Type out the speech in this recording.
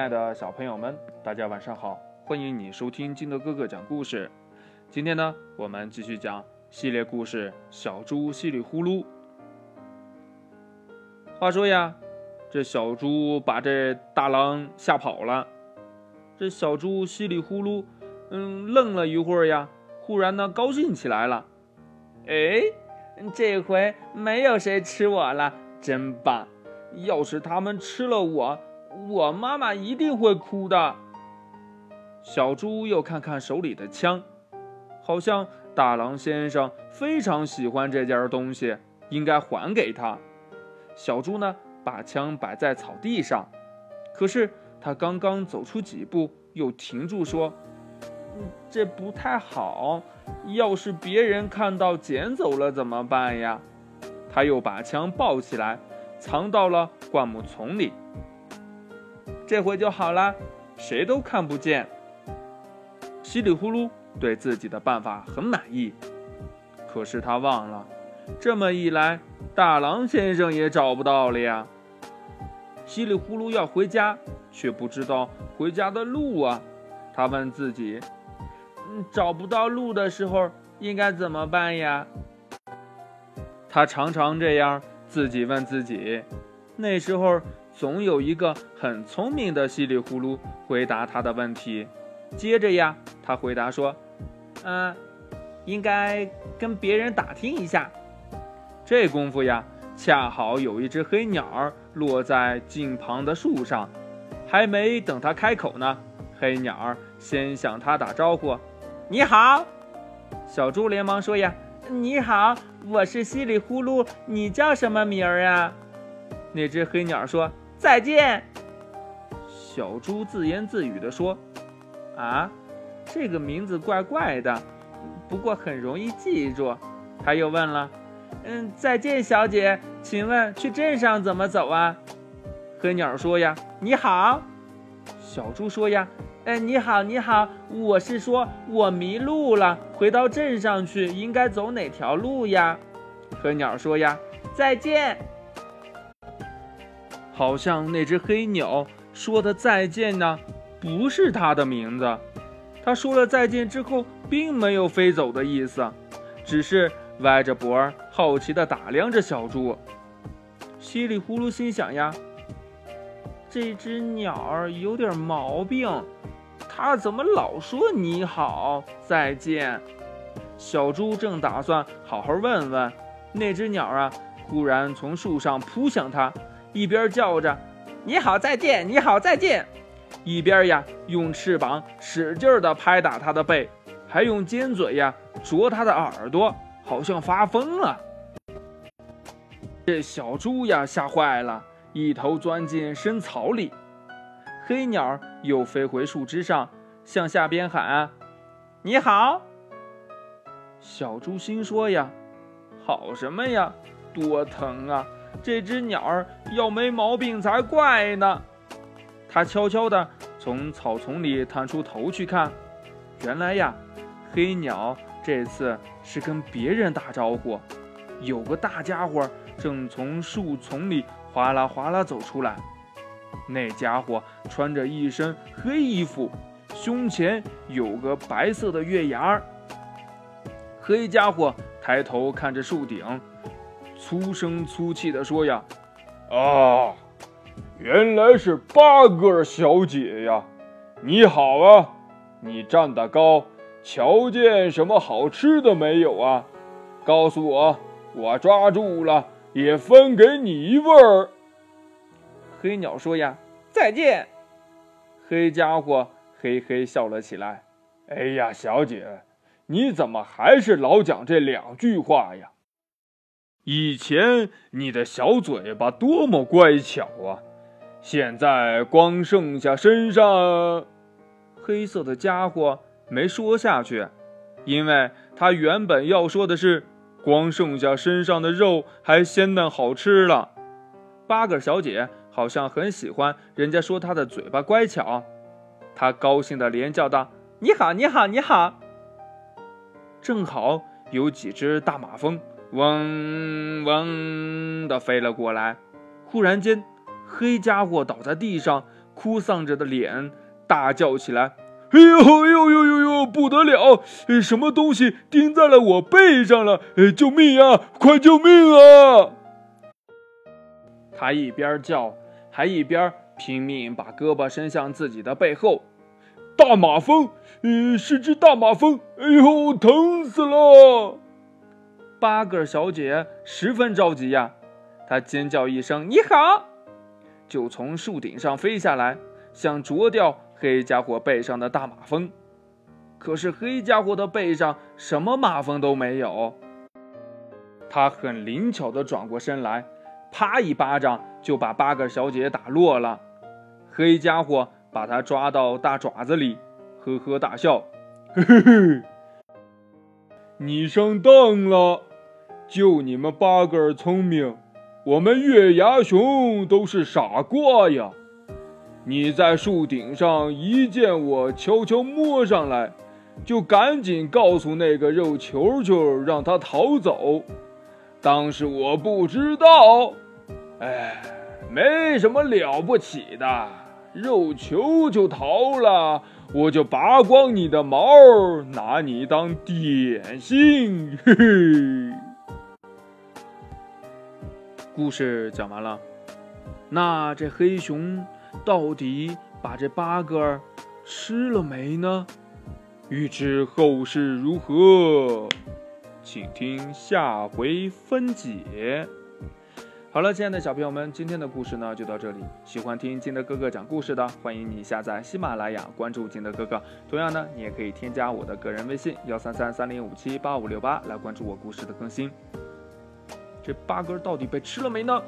亲爱的小朋友们，大家晚上好！欢迎你收听金德哥哥讲故事。今天呢，我们继续讲系列故事《小猪稀里呼噜》。话说呀，这小猪把这大狼吓跑了。这小猪稀里呼噜，嗯，愣了一会儿呀，忽然呢，高兴起来了。哎，这回没有谁吃我了，真棒！要是他们吃了我，我妈妈一定会哭的。小猪又看看手里的枪，好像大狼先生非常喜欢这件东西，应该还给他。小猪呢，把枪摆在草地上，可是他刚刚走出几步，又停住，说：“这不太好，要是别人看到捡走了怎么办呀？”他又把枪抱起来，藏到了灌木丛里。这回就好了，谁都看不见。稀里呼噜对自己的办法很满意，可是他忘了，这么一来，大狼先生也找不到了呀。稀里呼噜要回家，却不知道回家的路啊。他问自己：“嗯，找不到路的时候应该怎么办呀？”他常常这样自己问自己。那时候。总有一个很聪明的稀里呼噜回答他的问题。接着呀，他回答说：“嗯，应该跟别人打听一下。”这功夫呀，恰好有一只黑鸟落在近旁的树上，还没等他开口呢，黑鸟先向他打招呼：“你好！”小猪连忙说：“呀，你好，我是稀里呼噜，你叫什么名儿啊？”那只黑鸟说。再见，小猪自言自语地说：“啊，这个名字怪怪的，不过很容易记住。”他又问了：“嗯，再见，小姐，请问去镇上怎么走啊？”黑鸟说：“呀，你好。”小猪说：“呀，哎，你好，你好，我是说我迷路了，回到镇上去应该走哪条路呀？”黑鸟说：“呀，再见。”好像那只黑鸟说的再见呢，不是它的名字。它说了再见之后，并没有飞走的意思，只是歪着脖儿，好奇地打量着小猪。稀里呼噜心想呀，这只鸟儿有点毛病，它怎么老说你好再见？小猪正打算好好问问，那只鸟啊，忽然从树上扑向它。一边叫着“你好，再见，你好，再见”，一边呀用翅膀使劲地拍打它的背，还用尖嘴呀啄它的耳朵，好像发疯了。这小猪呀吓坏了，一头钻进深草里。黑鸟又飞回树枝上，向下边喊：“你好。”小猪心说呀：“好什么呀，多疼啊！”这只鸟儿要没毛病才怪呢。它悄悄地从草丛里探出头去看，原来呀，黑鸟这次是跟别人打招呼。有个大家伙正从树丛里哗啦哗啦走出来，那家伙穿着一身黑衣服，胸前有个白色的月牙儿。黑家伙抬头看着树顶。粗声粗气地说：“呀，啊，原来是八哥小姐呀！你好啊，你站得高，瞧见什么好吃的没有啊？告诉我，我抓住了也分给你一份儿。”黑鸟说：“呀，再见。”黑家伙嘿嘿笑了起来：“哎呀，小姐，你怎么还是老讲这两句话呀？”以前你的小嘴巴多么乖巧啊，现在光剩下身上黑色的家伙没说下去，因为他原本要说的是光剩下身上的肉还鲜嫩好吃了。八个小姐好像很喜欢人家说她的嘴巴乖巧，她高兴地连叫道：“你好，你好，你好！”正好有几只大马蜂。嗡嗡的飞了过来，忽然间，黑家伙倒在地上，哭丧着的脸，大叫起来：“哎呦呦呦呦呦，不得了！什么东西钉在了我背上了？救命啊！快救命啊！”他一边叫，还一边拼命把胳膊伸向自己的背后。大马蜂，呃，是只大马蜂！哎呦，疼死了！八个小姐十分着急呀，她尖叫一声：“你好！”就从树顶上飞下来，想啄掉黑家伙背上的大马蜂。可是黑家伙的背上什么马蜂都没有。他很灵巧地转过身来，啪一巴掌就把八个小姐打落了。黑家伙。把他抓到大爪子里，呵呵大笑，嘿嘿嘿，你上当了！就你们八个聪明，我们月牙熊都是傻瓜呀！你在树顶上一见我悄悄摸上来，就赶紧告诉那个肉球球让他逃走。当时我不知道，哎，没什么了不起的。肉球就逃了，我就拔光你的毛，拿你当点心。嘿嘿。故事讲完了，那这黑熊到底把这八个吃了没呢？欲知后事如何，请听下回分解。好了，亲爱的小朋友们，今天的故事呢就到这里。喜欢听金德哥哥讲故事的，欢迎你下载喜马拉雅，关注金德哥哥。同样呢，你也可以添加我的个人微信幺三三三零五七八五六八来关注我故事的更新。这八哥到底被吃了没呢？